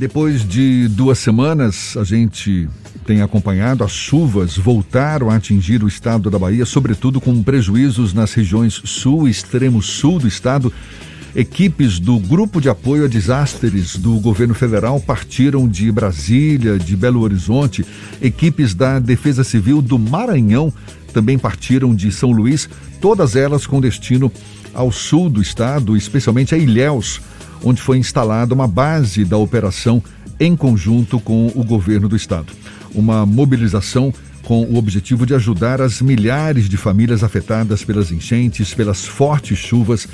Depois de duas semanas, a gente tem acompanhado as chuvas voltaram a atingir o estado da Bahia, sobretudo com prejuízos nas regiões sul e extremo sul do estado. Equipes do Grupo de Apoio a Desastres do governo federal partiram de Brasília, de Belo Horizonte. Equipes da Defesa Civil do Maranhão também partiram de São Luís, todas elas com destino ao sul do estado, especialmente a Ilhéus onde foi instalada uma base da operação em conjunto com o governo do estado. Uma mobilização com o objetivo de ajudar as milhares de famílias afetadas pelas enchentes, pelas fortes chuvas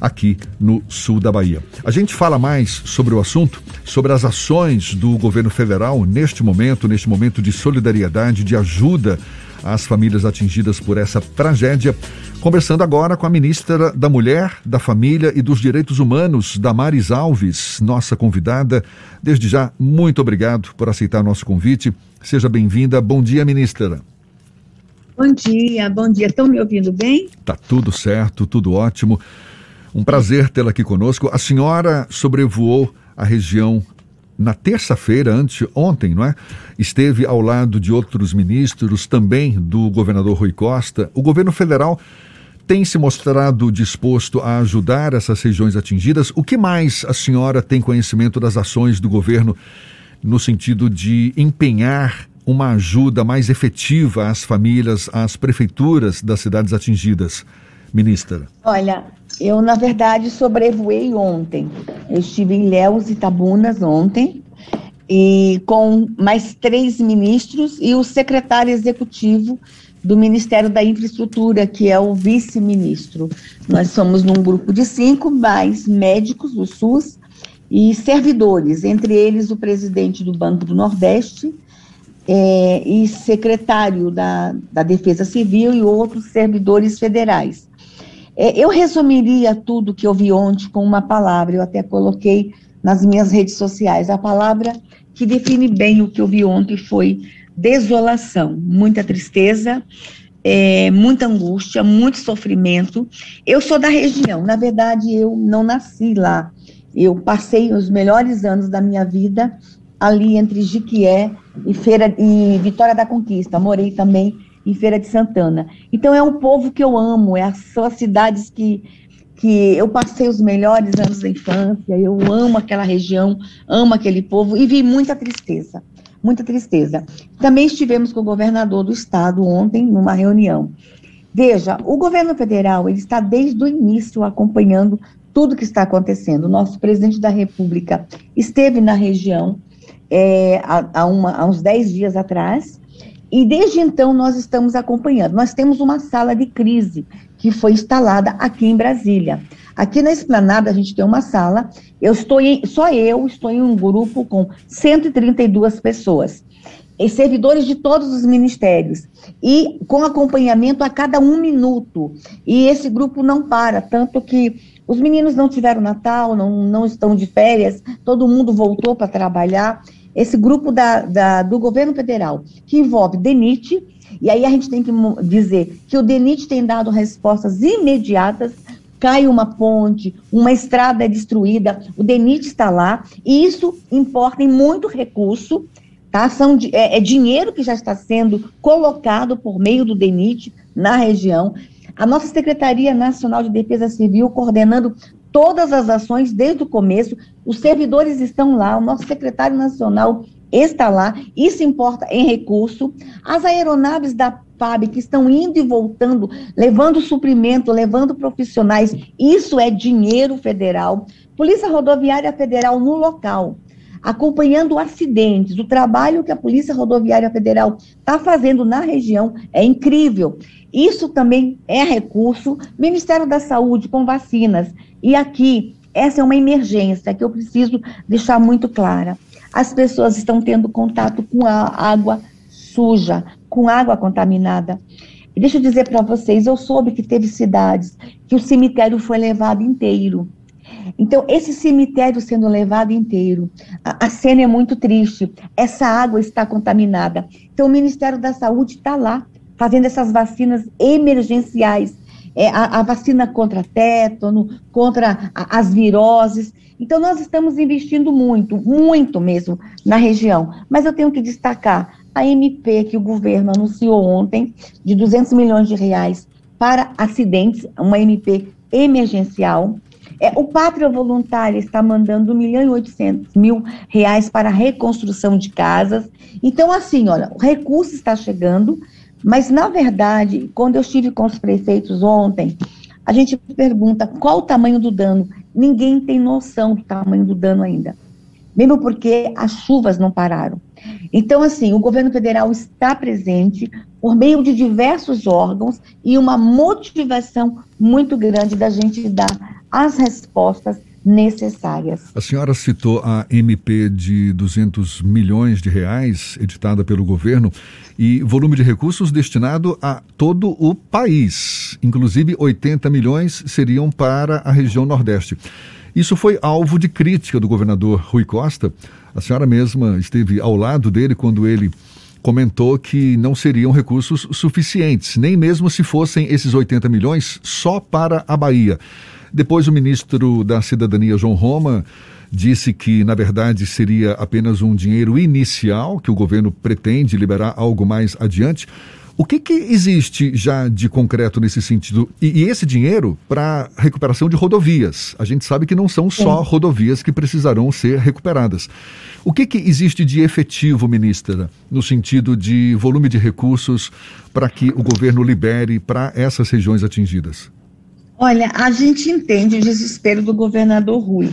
aqui no sul da Bahia. A gente fala mais sobre o assunto, sobre as ações do governo federal neste momento, neste momento de solidariedade, de ajuda às famílias atingidas por essa tragédia. Conversando agora com a ministra da Mulher, da Família e dos Direitos Humanos, Damares Alves, nossa convidada. Desde já, muito obrigado por aceitar nosso convite. Seja bem-vinda. Bom dia, ministra. Bom dia, bom dia. Estão me ouvindo bem? Tá tudo certo, tudo ótimo. Um prazer tê-la aqui conosco. A senhora sobrevoou a região na terça-feira, antes ontem, não é? Esteve ao lado de outros ministros, também do governador Rui Costa. O governo federal tem se mostrado disposto a ajudar essas regiões atingidas. O que mais a senhora tem conhecimento das ações do governo no sentido de empenhar uma ajuda mais efetiva às famílias, às prefeituras das cidades atingidas, ministra? Olha, eu na verdade sobrevoei ontem. Eu estive em Léus e Tabunas ontem e com mais três ministros e o secretário executivo do Ministério da Infraestrutura, que é o vice-ministro. Nós somos num grupo de cinco, mais médicos do SUS e servidores, entre eles o presidente do Banco do Nordeste é, e secretário da, da Defesa Civil e outros servidores federais. É, eu resumiria tudo que eu vi ontem com uma palavra, eu até coloquei nas minhas redes sociais. A palavra que define bem o que eu vi ontem foi desolação, muita tristeza, é, muita angústia, muito sofrimento. Eu sou da região, na verdade, eu não nasci lá. Eu passei os melhores anos da minha vida ali entre Jiquié e Feira e Vitória da Conquista. Morei também em Feira de Santana. Então é um povo que eu amo, é, são as cidades que que eu passei os melhores anos da infância, eu amo aquela região, amo aquele povo e vi muita tristeza muita tristeza. Também estivemos com o governador do estado ontem, numa reunião. Veja, o governo federal ele está desde o início acompanhando tudo que está acontecendo. O nosso presidente da República esteve na região é, há, há, uma, há uns 10 dias atrás, e desde então nós estamos acompanhando. Nós temos uma sala de crise que foi instalada aqui em Brasília. Aqui na esplanada a gente tem uma sala. Eu estou em, só eu estou em um grupo com 132 pessoas. E servidores de todos os ministérios e com acompanhamento a cada um minuto. E esse grupo não para, tanto que os meninos não tiveram Natal, não, não estão de férias, todo mundo voltou para trabalhar. Esse grupo da, da, do governo federal, que envolve DENIT, e aí a gente tem que dizer que o DENIT tem dado respostas imediatas cai uma ponte, uma estrada é destruída, o DENIT está lá, e isso importa em muito recurso, tá? São, é, é dinheiro que já está sendo colocado por meio do DENIT na região. A nossa Secretaria Nacional de Defesa Civil coordenando todas as ações desde o começo, os servidores estão lá, o nosso secretário nacional está lá, isso importa em recurso. As aeronaves da FAB que estão indo e voltando, levando suprimento, levando profissionais, isso é dinheiro federal. Polícia Rodoviária Federal no local, acompanhando acidentes, o trabalho que a Polícia Rodoviária Federal está fazendo na região é incrível. Isso também é recurso. Ministério da Saúde com vacinas. E aqui, essa é uma emergência que eu preciso deixar muito clara. As pessoas estão tendo contato com a água suja, com água contaminada. E deixa eu dizer para vocês, eu soube que teve cidades que o cemitério foi levado inteiro. Então, esse cemitério sendo levado inteiro, a, a cena é muito triste. Essa água está contaminada. Então, o Ministério da Saúde está lá, fazendo essas vacinas emergenciais. é, a, a, vacina contra tétano, contra a, as viroses. Então, nós estamos investindo muito, muito mesmo na região. Mas eu tenho que destacar a MP que o governo anunciou ontem, de 200 milhões de reais para acidentes, uma MP emergencial. É, o Pátria Voluntária está mandando 1 milhão e 800 mil reais para a reconstrução de casas. Então, assim, olha, o recurso está chegando, mas, na verdade, quando eu estive com os prefeitos ontem, a gente pergunta qual o tamanho do dano. Ninguém tem noção do tamanho do dano ainda. Mesmo porque as chuvas não pararam. Então, assim, o governo federal está presente por meio de diversos órgãos e uma motivação muito grande da gente dar as respostas necessárias. A senhora citou a MP de 200 milhões de reais, editada pelo governo, e volume de recursos destinado a todo o país. Inclusive, 80 milhões seriam para a região Nordeste. Isso foi alvo de crítica do governador Rui Costa. A senhora mesma esteve ao lado dele quando ele comentou que não seriam recursos suficientes, nem mesmo se fossem esses 80 milhões só para a Bahia. Depois, o ministro da Cidadania, João Roma, disse que, na verdade, seria apenas um dinheiro inicial, que o governo pretende liberar algo mais adiante. O que, que existe já de concreto nesse sentido? E, e esse dinheiro para recuperação de rodovias? A gente sabe que não são só Sim. rodovias que precisarão ser recuperadas. O que, que existe de efetivo, ministra, no sentido de volume de recursos para que o governo libere para essas regiões atingidas? Olha, a gente entende o desespero do governador Rui,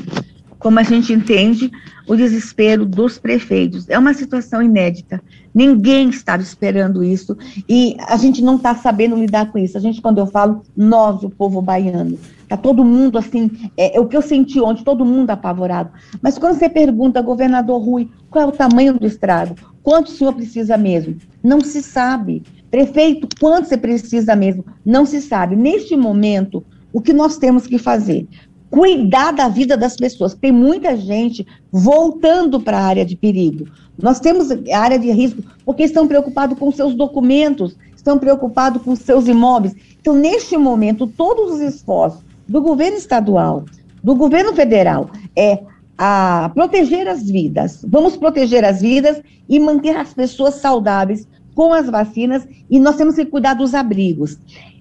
como a gente entende o desespero dos prefeitos. É uma situação inédita. Ninguém estava esperando isso e a gente não está sabendo lidar com isso. A gente, quando eu falo nós, o povo baiano, está todo mundo assim, é, é, o que eu senti ontem, todo mundo apavorado. Mas quando você pergunta, governador Rui, qual é o tamanho do estrago? Quanto o senhor precisa mesmo? Não se sabe. Prefeito, quanto você precisa mesmo? Não se sabe. Neste momento, o que nós temos que fazer? Cuidar da vida das pessoas. Tem muita gente voltando para a área de perigo. Nós temos a área de risco porque estão preocupados com seus documentos, estão preocupados com seus imóveis. Então, neste momento, todos os esforços do governo estadual, do governo federal, é a proteger as vidas. Vamos proteger as vidas e manter as pessoas saudáveis com as vacinas e nós temos que cuidar dos abrigos.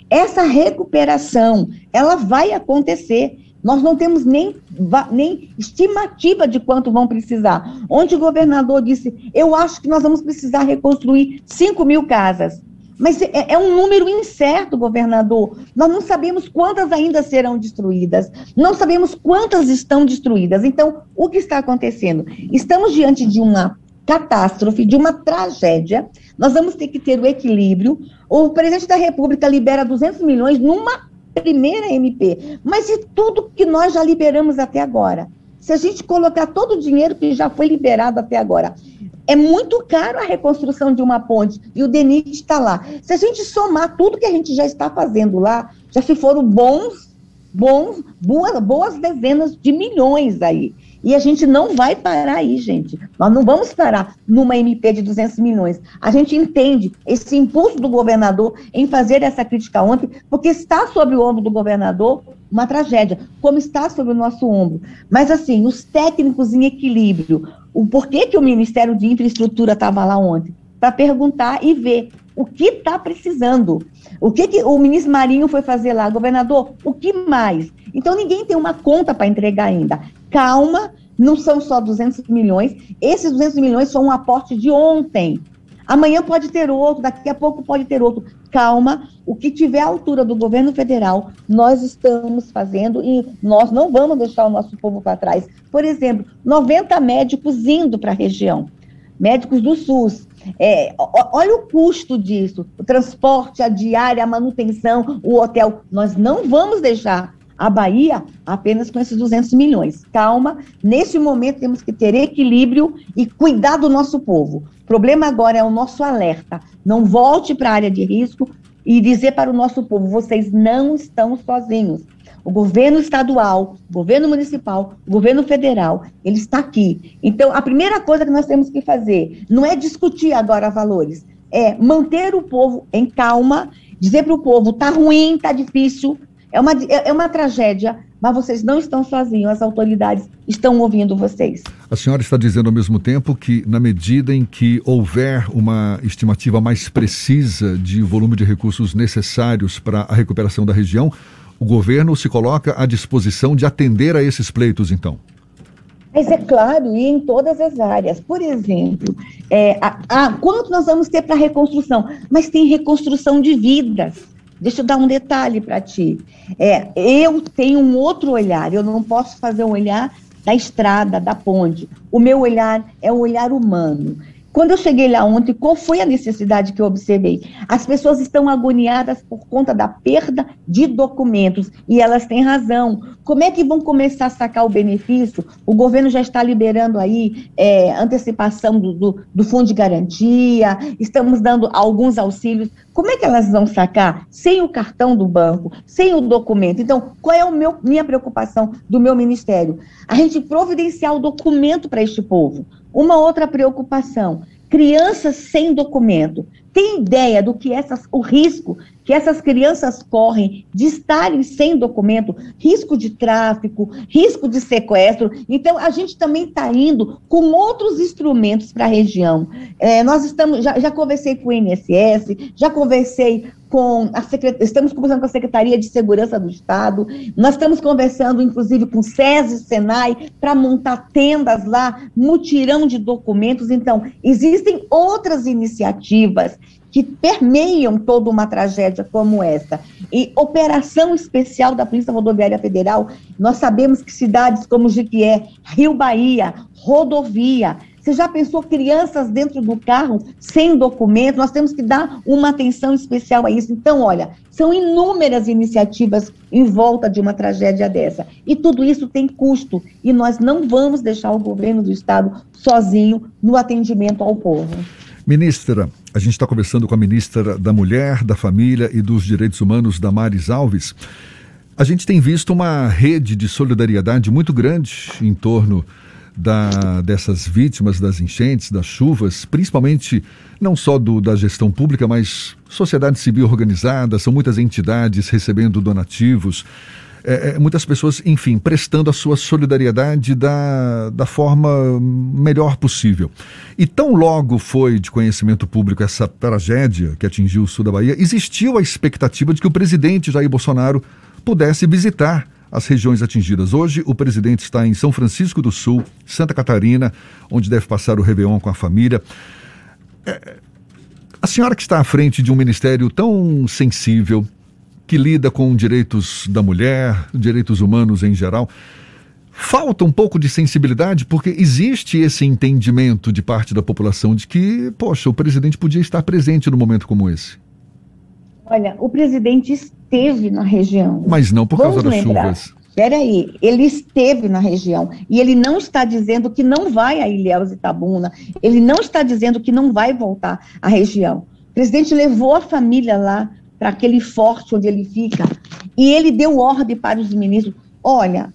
Essa recuperação, ela vai acontecer. Nós não temos nem, nem estimativa de quanto vão precisar. Onde o governador disse, eu acho que nós vamos precisar reconstruir 5 mil casas. Mas é, é, um número incerto, governador. Nós não sabemos quantas ainda serão destruídas, não sabemos quantas estão destruídas. Então, o que está acontecendo? Estamos diante de uma catástrofe, de uma tragédia. Nós vamos ter que ter o equilíbrio. O presidente da República libera 200 milhões numa primeira MP, mas e tudo que nós já liberamos até agora? Se a gente colocar todo o dinheiro que já foi liberado até agora, é muito caro a reconstrução de uma ponte e o DENIT está lá. Se a gente somar tudo que a gente já está fazendo lá, já se foram bons, bons, boas, boas dezenas de milhões aí. E a gente não vai parar aí, gente. Nós não vamos parar numa MP de 200 milhões. A gente entende esse impulso do governador em fazer essa crítica ontem, porque está sobre o ombro do governador uma tragédia, como está sobre o nosso ombro. Mas, assim, os técnicos em equilíbrio, o porquê que o Ministério de Infraestrutura estava lá ontem? Para perguntar e ver o que está precisando. O que, que o ministro Marinho foi fazer lá? Governador, o que mais? Então, ninguém tem uma conta para entregar ainda calma, não são só 200 milhões, esses 200 milhões são um aporte de ontem. Amanhã pode ter outro, daqui a pouco pode ter outro. Calma, o que tiver a altura do governo federal, nós estamos fazendo e nós não vamos deixar o nosso povo para trás. Por exemplo, 90 médicos indo para a região, médicos do SUS. É, olha o custo disso, o transporte, a diária, a manutenção, o hotel. Nós não vamos deixar a Bahia apenas com esses 200 milhões. Calma, nesse momento temos que ter equilíbrio e cuidar do nosso povo. O problema agora é o nosso alerta. Não volte para a área de risco e dizer para o nosso povo: vocês não estão sozinhos. O governo estadual, o governo municipal, o governo federal, ele está aqui. Então, a primeira coisa que nós temos que fazer não é discutir agora valores, é manter o povo em calma dizer para o povo: tá ruim, tá difícil, é uma, é, é uma tragédia, mas vocês não estão sozinhos, as autoridades estão ouvindo vocês. A senhora está dizendo ao mesmo tempo que, na medida em que houver uma estimativa mais precisa de volume de recursos necessários para a recuperação da região, o governo se coloca à disposição de atender a esses pleitos, então? Mas é claro, e em todas as áreas. Por exemplo, é, a, a, quanto nós vamos ter para reconstrução? Mas tem reconstrução de vidas. Deixa eu dar um detalhe para ti. É, eu tenho um outro olhar, eu não posso fazer um olhar da estrada, da ponte. O meu olhar é um olhar humano. Quando eu cheguei lá ontem, qual foi a necessidade que eu observei? As pessoas estão agoniadas por conta da perda de documentos e elas têm razão. Como é que vão começar a sacar o benefício? O governo já está liberando aí é, antecipação do, do, do fundo de garantia, estamos dando alguns auxílios. Como é que elas vão sacar sem o cartão do banco, sem o documento? Então, qual é a minha preocupação do meu ministério? A gente providenciar o documento para este povo. Uma outra preocupação: crianças sem documento. Tem ideia do que essas, o risco que essas crianças correm de estarem sem documento, risco de tráfico, risco de sequestro. Então, a gente também está indo com outros instrumentos para a região. É, nós estamos, já, já conversei com o INSS, já conversei com a secret... estamos conversando com a Secretaria de Segurança do Estado, nós estamos conversando, inclusive, com o SESI e Senai, para montar tendas lá, mutirão de documentos. Então, existem outras iniciativas que permeiam toda uma tragédia como essa. E operação especial da Polícia Rodoviária Federal, nós sabemos que cidades como Jiquié, Rio Bahia, rodovia, você já pensou crianças dentro do carro sem documento? Nós temos que dar uma atenção especial a isso. Então, olha, são inúmeras iniciativas em volta de uma tragédia dessa. E tudo isso tem custo. E nós não vamos deixar o governo do Estado sozinho no atendimento ao povo. Ministra, a gente está conversando com a ministra da Mulher, da Família e dos Direitos Humanos, Damares Alves. A gente tem visto uma rede de solidariedade muito grande em torno da, dessas vítimas das enchentes, das chuvas, principalmente não só do, da gestão pública, mas sociedade civil organizada, são muitas entidades recebendo donativos, é, é, muitas pessoas, enfim, prestando a sua solidariedade da, da forma melhor possível. E tão logo foi de conhecimento público essa tragédia que atingiu o sul da Bahia, existiu a expectativa de que o presidente Jair Bolsonaro pudesse visitar as regiões atingidas. Hoje, o presidente está em São Francisco do Sul, Santa Catarina, onde deve passar o Réveillon com a família. É, a senhora que está à frente de um ministério tão sensível, que lida com direitos da mulher, direitos humanos em geral, falta um pouco de sensibilidade, porque existe esse entendimento de parte da população de que, poxa, o presidente podia estar presente num momento como esse. Olha, o presidente esteve na região. Mas não por Vamos causa das lembrar. chuvas. Peraí, ele esteve na região e ele não está dizendo que não vai a Ilhéus e Itabuna, ele não está dizendo que não vai voltar à região. O presidente levou a família lá para aquele forte onde ele fica. E ele deu ordem para os ministros: olha,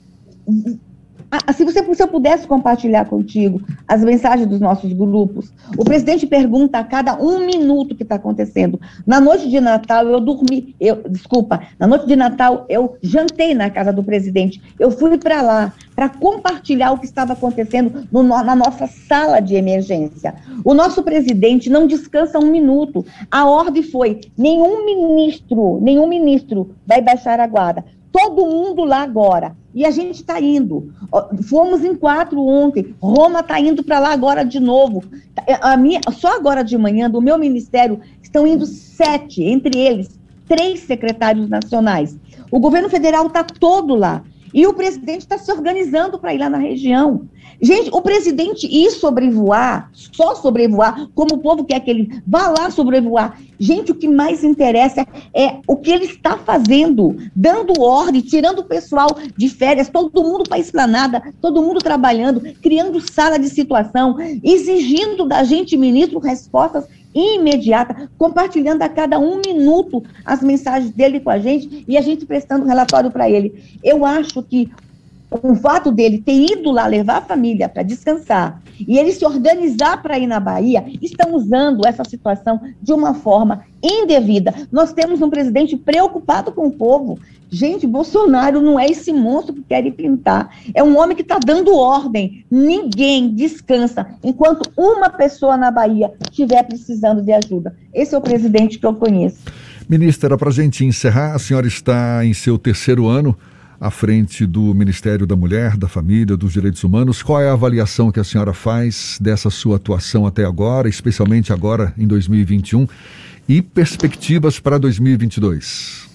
se, você, se eu pudesse compartilhar contigo as mensagens dos nossos grupos, o presidente pergunta a cada um minuto o que está acontecendo. Na noite de Natal, eu dormi, eu, desculpa, na noite de Natal, eu jantei na casa do presidente. Eu fui para lá para compartilhar o que estava acontecendo no, na nossa sala de emergência. O nosso presidente não descansa um minuto. A ordem foi: nenhum ministro, nenhum ministro vai baixar a guarda todo mundo lá agora. E a gente está indo. Fomos em quatro ontem. Roma está indo para lá agora de novo. A minha, só agora de manhã, do meu ministério, estão indo sete, entre eles, três secretários nacionais. O governo federal está todo lá. E o presidente está se organizando para ir lá na região. Gente, o presidente ir sobrevoar, só sobrevoar, como o povo quer que ele vá lá sobrevoar. Gente, o que mais interessa é o que ele está fazendo, dando ordem, tirando o pessoal de férias, todo mundo para a esplanada, todo mundo trabalhando, criando sala de situação, exigindo da gente, ministro, respostas imediata, compartilhando a cada um minuto as mensagens dele com a gente e a gente prestando relatório para ele. Eu acho que o fato dele ter ido lá levar a família para descansar e ele se organizar para ir na Bahia, estão usando essa situação de uma forma indevida. Nós temos um presidente preocupado com o povo. Gente, Bolsonaro não é esse monstro que quer pintar. É um homem que está dando ordem. Ninguém descansa enquanto uma pessoa na Bahia estiver precisando de ajuda. Esse é o presidente que eu conheço. Ministra, para a gente encerrar, a senhora está em seu terceiro ano à frente do Ministério da Mulher, da Família, dos Direitos Humanos. Qual é a avaliação que a senhora faz dessa sua atuação até agora, especialmente agora em 2021, e perspectivas para 2022?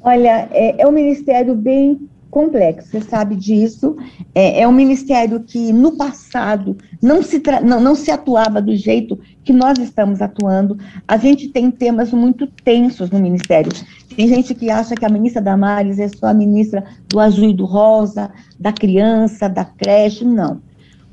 Olha, é, é um ministério bem complexo, você sabe disso. É, é um ministério que, no passado, não se, não, não se atuava do jeito que nós estamos atuando. A gente tem temas muito tensos no ministério. Tem gente que acha que a ministra Damares é só a ministra do azul e do rosa, da criança, da creche. Não.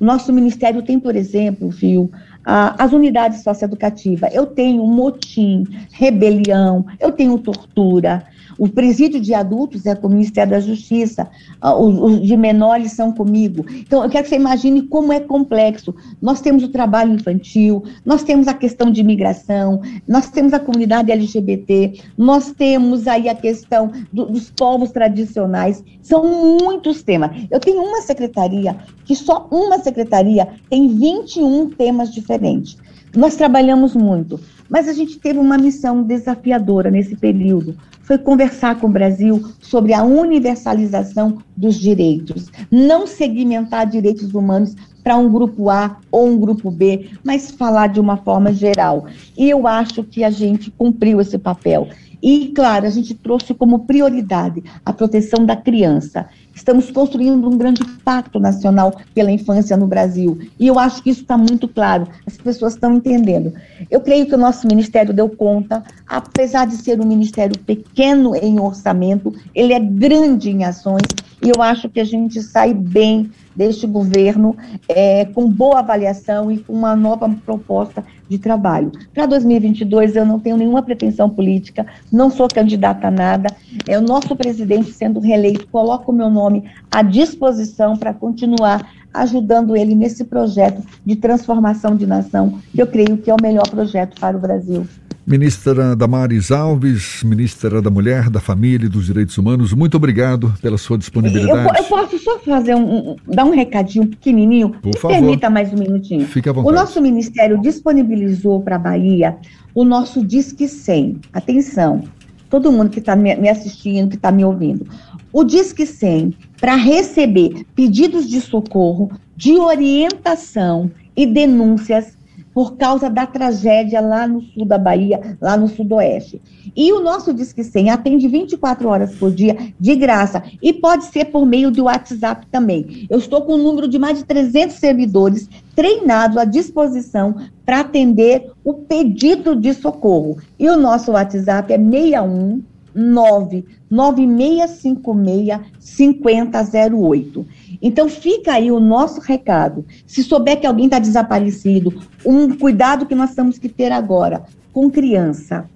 O nosso ministério tem, por exemplo, viu, as unidades socioeducativas. Eu tenho motim, rebelião, eu tenho tortura, o presídio de adultos é com o Ministério da Justiça, ah, os, de menores são comigo. Então, eu quero que você imagine como é complexo. Nós temos o trabalho infantil, nós temos a questão de imigração, nós temos a comunidade LGBT, nós temos aí a questão do, dos povos tradicionais. São muitos temas. Eu tenho uma secretaria, que só uma secretaria tem 21 temas diferentes. Nós trabalhamos muito, mas a gente teve uma missão desafiadora nesse período, foi conversar com o Brasil sobre a universalização dos direitos, não segmentar direitos humanos para um grupo A ou um grupo B, mas falar de uma forma geral. E eu acho que a gente cumpriu esse papel. E, claro, a gente trouxe como prioridade a proteção da criança. Estamos construindo um grande pacto nacional pela infância no Brasil. E eu acho que isso está muito claro, as pessoas estão entendendo. Eu creio que o nosso ministério deu conta, apesar de ser um ministério pequeno em orçamento, ele é grande em ações, e eu acho que a gente sai bem deste governo é, com boa avaliação e com uma nova proposta de trabalho. Para 2022, eu não tenho nenhuma pretensão política, não sou candidata a nada. É o nosso presidente sendo reeleito, coloca o meu nome à disposição para continuar ajudando ele nesse projeto de transformação de nação, que eu creio que é o melhor projeto para o Brasil. Ministra Damares Alves, ministra da Mulher, da Família e dos Direitos Humanos, muito obrigado pela sua disponibilidade. Eu, eu posso só fazer um, um, dar um recadinho pequenininho? Por favor. Permita mais um minutinho. Fique à vontade. O nosso ministério disponibilizou para a Bahia o nosso Disque 100. Atenção, todo mundo que está me assistindo, que está me ouvindo. O Disque 100 para receber pedidos de socorro, de orientação e denúncias por causa da tragédia lá no sul da Bahia, lá no sudoeste. E o nosso Disque 100 atende 24 horas por dia, de graça, e pode ser por meio do WhatsApp também. Eu estou com um número de mais de 300 servidores treinados à disposição para atender o pedido de socorro. E o nosso WhatsApp é 61 99656 5008. Então fica aí o nosso recado. Se souber que alguém está desaparecido, um cuidado que nós temos que ter agora com criança.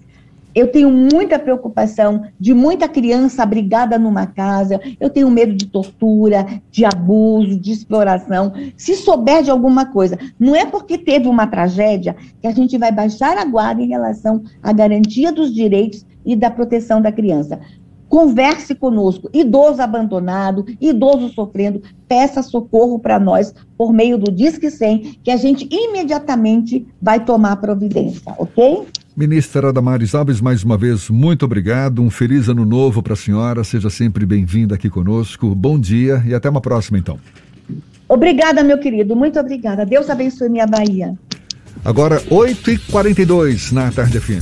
Eu tenho muita preocupação de muita criança abrigada numa casa. Eu tenho medo de tortura, de abuso, de exploração. Se souber de alguma coisa, não é porque teve uma tragédia que a gente vai baixar a guarda em relação à garantia dos direitos e da proteção da criança. Converse conosco, idoso abandonado, idoso sofrendo, peça socorro para nós por meio do Disque 100, que a gente imediatamente vai tomar providência, ok? Ministra Damares Alves, mais uma vez, muito obrigado. Um feliz ano novo para a senhora. Seja sempre bem-vinda aqui conosco. Bom dia e até uma próxima, então. Obrigada, meu querido. Muito obrigada. Deus abençoe minha Bahia. Agora, 8h42 na tarde fim.